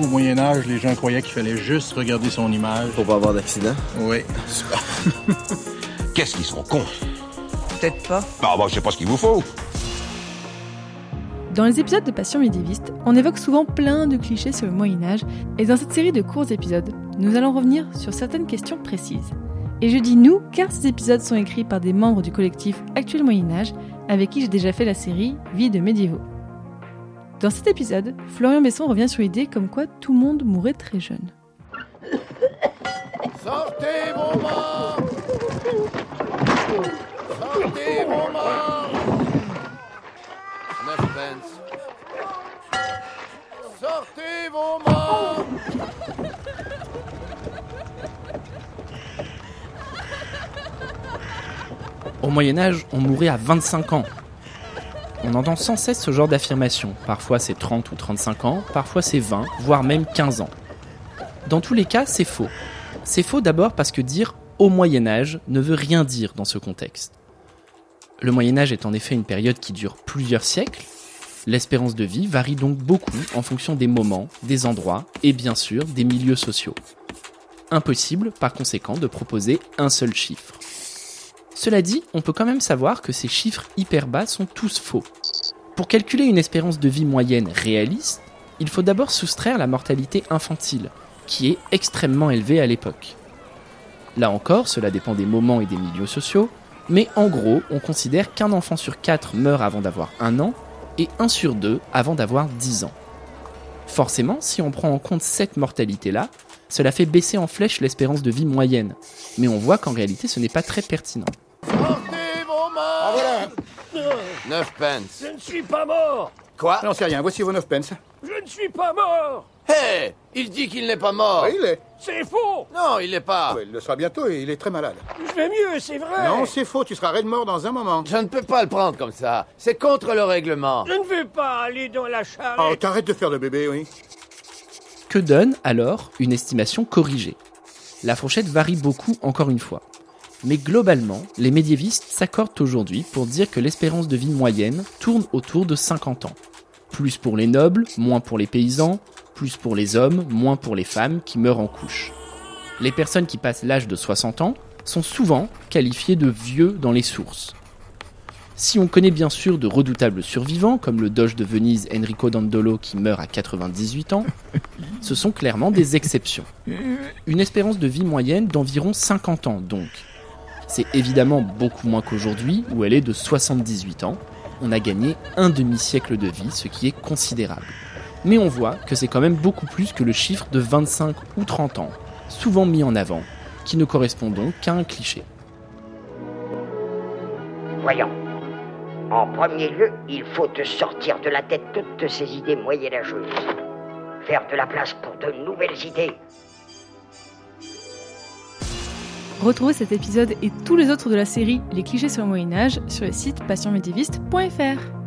Au Moyen Âge, les gens croyaient qu'il fallait juste regarder son image. Pour pas avoir d'accident. Oui. Qu'est-ce qu'ils sont cons? Peut-être pas. Bah, bah, je sais pas ce qu'il vous faut. Dans les épisodes de Passion médiéviste, on évoque souvent plein de clichés sur le Moyen Âge, et dans cette série de courts épisodes, nous allons revenir sur certaines questions précises. Et je dis nous car ces épisodes sont écrits par des membres du collectif Actuel Moyen Âge, avec qui j'ai déjà fait la série Vie de médiévaux. Dans cet épisode, Florian Besson revient sur l'idée comme quoi tout le monde mourrait très jeune. Sortez vos morts Sortez vos. Sortez vos morts Au Moyen Âge, on mourait à 25 ans. On entend sans cesse ce genre d'affirmation. Parfois c'est 30 ou 35 ans, parfois c'est 20, voire même 15 ans. Dans tous les cas, c'est faux. C'est faux d'abord parce que dire au Moyen Âge ne veut rien dire dans ce contexte. Le Moyen Âge est en effet une période qui dure plusieurs siècles. L'espérance de vie varie donc beaucoup en fonction des moments, des endroits et bien sûr des milieux sociaux. Impossible par conséquent de proposer un seul chiffre. Cela dit, on peut quand même savoir que ces chiffres hyper bas sont tous faux. Pour calculer une espérance de vie moyenne réaliste, il faut d'abord soustraire la mortalité infantile, qui est extrêmement élevée à l'époque. Là encore, cela dépend des moments et des milieux sociaux, mais en gros, on considère qu'un enfant sur quatre meurt avant d'avoir un an et un sur deux avant d'avoir 10 ans. Forcément, si on prend en compte cette mortalité-là, cela fait baisser en flèche l'espérance de vie moyenne, mais on voit qu'en réalité ce n'est pas très pertinent. Sortez vos morts voilà. Neuf pence. Je ne suis pas mort Quoi? J'en sais rien, voici vos 9 pence. Je ne suis pas mort Hé Il dit qu'il n'est pas mort Oui, il est. C'est faux Non, il n'est pas Ouais, il le sera bientôt et il est très malade. Je vais mieux, c'est vrai Non, c'est faux, tu seras raide mort dans un moment. Je ne peux pas le prendre comme ça. C'est contre le règlement. Je ne veux pas aller dans la Oh, charrette t'arrêtes de faire le bébé, oui. Que donne alors une estimation corrigée? La fourchette varie beaucoup encore une fois. Mais globalement, les médiévistes s'accordent aujourd'hui pour dire que l'espérance de vie moyenne tourne autour de 50 ans. Plus pour les nobles, moins pour les paysans, plus pour les hommes, moins pour les femmes qui meurent en couche. Les personnes qui passent l'âge de 60 ans sont souvent qualifiées de vieux dans les sources. Si on connaît bien sûr de redoutables survivants, comme le doge de Venise Enrico Dandolo qui meurt à 98 ans, ce sont clairement des exceptions. Une espérance de vie moyenne d'environ 50 ans donc. C'est évidemment beaucoup moins qu'aujourd'hui, où elle est de 78 ans. On a gagné un demi-siècle de vie, ce qui est considérable. Mais on voit que c'est quand même beaucoup plus que le chiffre de 25 ou 30 ans, souvent mis en avant, qui ne correspond donc qu'à un cliché. Voyons. En premier lieu, il faut te sortir de la tête toutes ces idées moyenâgeuses. Faire de la place pour de nouvelles idées. Retrouvez cet épisode et tous les autres de la série Les clichés sur le Moyen Âge sur le site passionmédiéviste.fr.